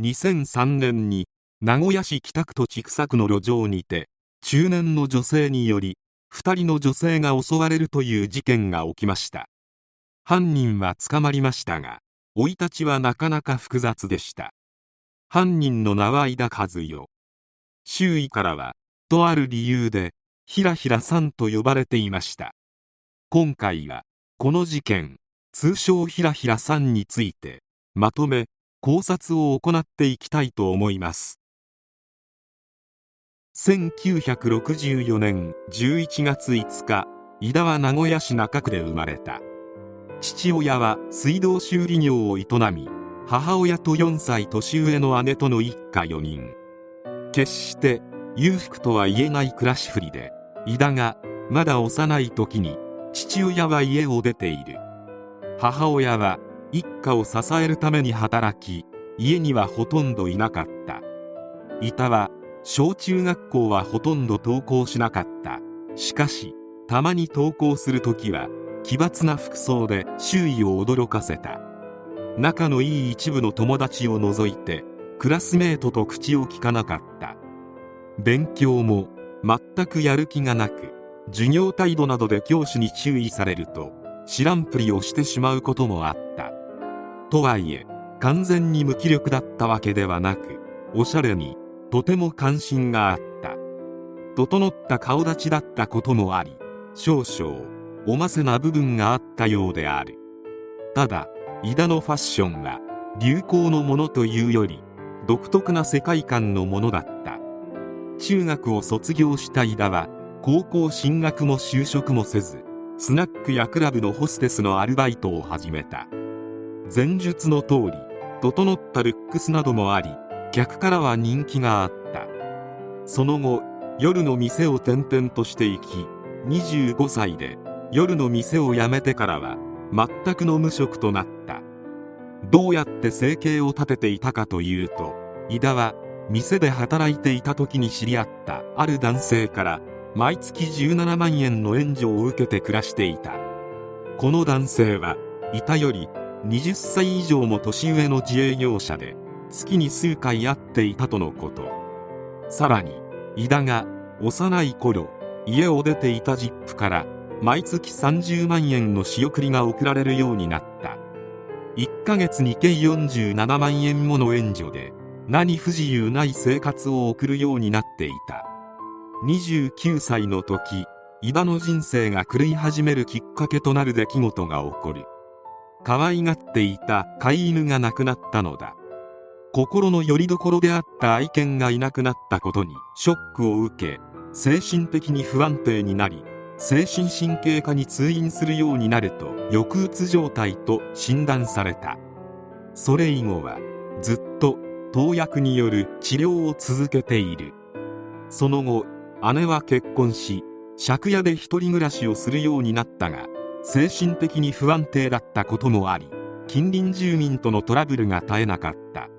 2003年に名古屋市北区と千種区の路上にて中年の女性により2人の女性が襲われるという事件が起きました。犯人は捕まりましたが生い立ちはなかなか複雑でした。犯人の名は井田和代。周囲からはとある理由でひらひらさんと呼ばれていました。今回はこの事件通称ひらひらさんについてまとめ考察を行っていきたいと思います。1964年11月5日井田は名古屋市中区で生まれた。父親は水道修理業を営み母親と4歳年上の姉との一家4人。決して裕福とは言えない暮らしぶりで井田がまだ幼い時に父親は家を出ている。母親は一家を支えるために働き家にはほとんどいなかった。井田は小中学校はほとんど登校しなかった。しかしたまに登校する時は奇抜な服装で周囲を驚かせた。仲のいい一部の友達を除いてクラスメートと口を聞かなかった。勉強も全くやる気がなく授業態度などで教師に注意されると知らんぷりをしてしまうこともあった。とはいえ完全に無気力だったわけではなくおしゃれにとても関心があった。整った顔立ちだったこともあり少々おませな部分があったようである。ただ井田のファッションは流行のものというより独特な世界観のものだった。中学を卒業した井田は高校進学も就職もせずスナックやクラブのホステスのアルバイトを始めた。前述の通り整ったルックスなどもあり客からは人気があった。その後夜の店を転々としていき25歳で夜の店を辞めてからは全くの無職となった。どうやって生計を立てていたかというと井田は店で働いていた時に知り合ったある男性から毎月17万円の援助を受けて暮らしていた。この男性は井田より20歳以上も年上の自営業者で月に数回会っていたとのこと。さらに井田が幼い頃家を出ていたジップから毎月30万円の仕送りが送られるようになった。1ヶ月に計47万円もの援助で何不自由ない生活を送るようになっていた。29歳の時井田の人生が狂い始めるきっかけとなる出来事が起こる。可愛がっていた飼い犬が亡くなったのだ。心の拠り所であった愛犬がいなくなったことにショックを受け精神的に不安定になり精神神経科に通院するようになると抑うつ状態と診断された。それ以後はずっと投薬による治療を続けている。その後姉は結婚し借家で一人暮らしをするようになったが精神的に不安定だったこともあり近隣住民とのトラブルが絶えなかった。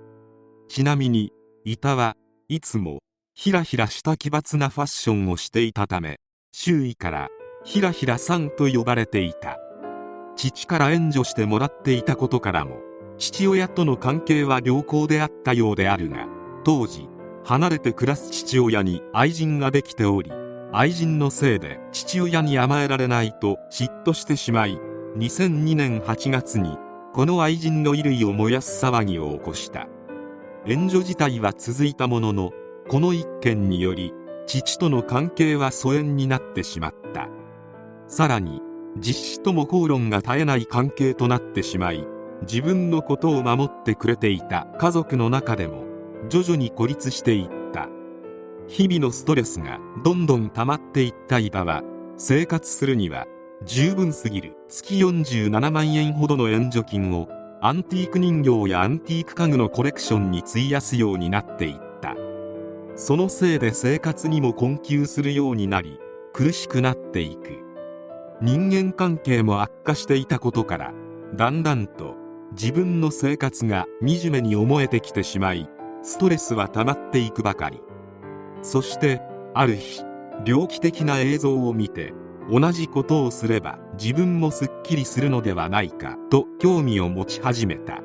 ちなみに伊田はいつもひらひらした奇抜なファッションをしていたため周囲からひらひらさんと呼ばれていた。父から援助してもらっていたことからも父親との関係は良好であったようであるが当時離れて暮らす父親に愛人ができており愛人のせいで父親に甘えられないと嫉妬してしまい2002年8月にこの愛人の衣類を燃やす騒ぎを起こした。援助自体は続いたもののこの一件により父との関係は疎遠になってしまった。さらに実子とも口論が絶えない関係となってしまい自分のことを守ってくれていた家族の中でも徐々に孤立していった。日々のストレスがどんどん溜まっていった伊庭は生活するには十分すぎる。月47万円ほどの援助金をアンティーク人形やアンティーク家具のコレクションに費やすようになっていった。そのせいで生活にも困窮するようになり苦しくなっていく。人間関係も悪化していたことからだんだんと自分の生活が惨めに思えてきてしまいストレスは溜まっていくばかり。そしてある日猟奇的な映像を見て同じことをすれば自分もすっきりするのではないかと興味を持ち始めた。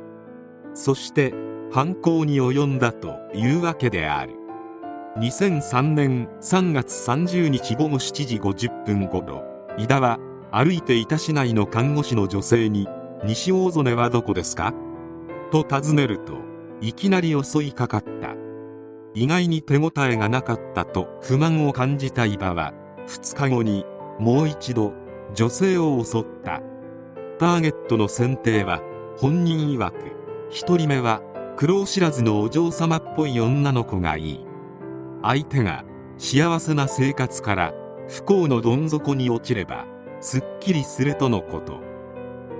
そして犯行に及んだというわけである。2003年3月30日午後7時50分頃井田は歩いていた市内の看護師の女性に「西大曽根はどこですか?」と尋ねるといきなり襲いかかった。意外に手応えがなかったと不満を感じた伊庭は2日後にもう一度女性を襲った。ターゲットの選定は本人曰く1人目は苦労知らずのお嬢様っぽい女の子がいい。相手が幸せな生活から不幸のどん底に落ちればすっきりするとのこと。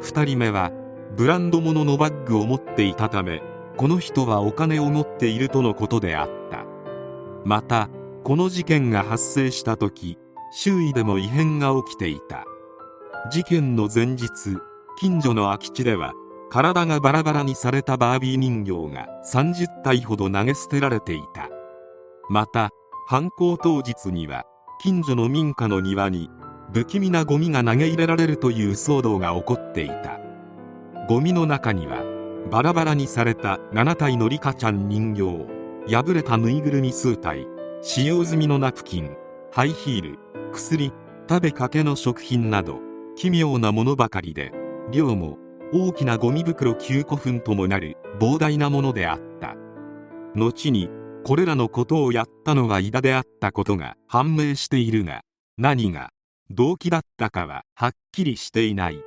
2人目はブランド物のバッグを持っていたためこの人はお金を持っているとのことであった。またこの事件が発生した時周囲でも異変が起きていた。事件の前日近所の空き地では体がバラバラにされたバービー人形が30体ほど投げ捨てられていた。また犯行当日には近所の民家の庭に不気味なゴミが投げ入れられるという騒動が起こっていた。ゴミの中にはバラバラにされた7体のリカちゃん人形。破れたぬいぐるみ数体。使用済みのナプキン。ハイヒール。薬。食べかけの食品など。奇妙なものばかりで。量も。大きなゴミ袋9個分ともなる。膨大なものであった。後にこれらのことをやったのは井田であったことが。判明しているが。何が。動機だったかははっきりしていない。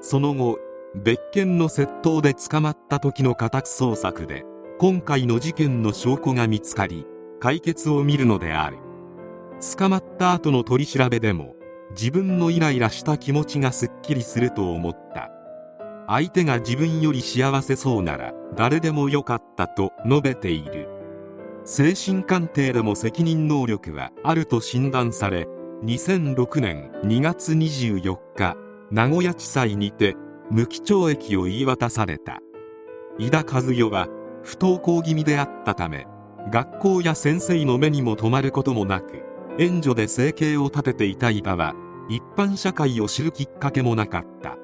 その後別件の窃盗で捕まった時の家宅捜索で今回の事件の証拠が見つかり解決を見るのである。捕まった後の取り調べでも自分のイライラした気持ちがすっきりすると思った。相手が自分より幸せそうなら誰でもよかったと述べている。精神鑑定でも責任能力はあると診断され2006年2月24日名古屋地裁にて無期懲役を言い渡された。井田和代は不登校気味であったため学校や先生の目にも留まることもなく援助で生計を立てていた井田は一般社会を知るきっかけもなかった。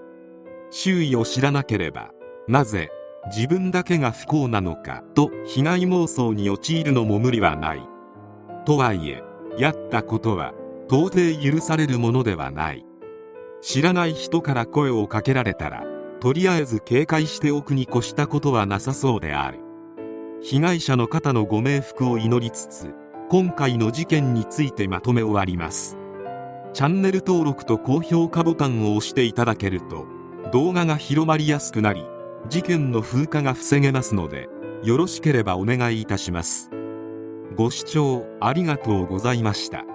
周囲を知らなければなぜ自分だけが不幸なのかと被害妄想に陥るのも無理はない。とはいえやったことは到底許されるものではない。知らない人から声をかけられたらとりあえず警戒しておくに越したことはなさそうである。被害者の方のご冥福を祈りつつ今回の事件についてまとめ終わります。チャンネル登録と高評価ボタンを押していただけると動画が広まりやすくなり事件の風化が防げますのでよろしければお願いいたします。ご視聴ありがとうございました。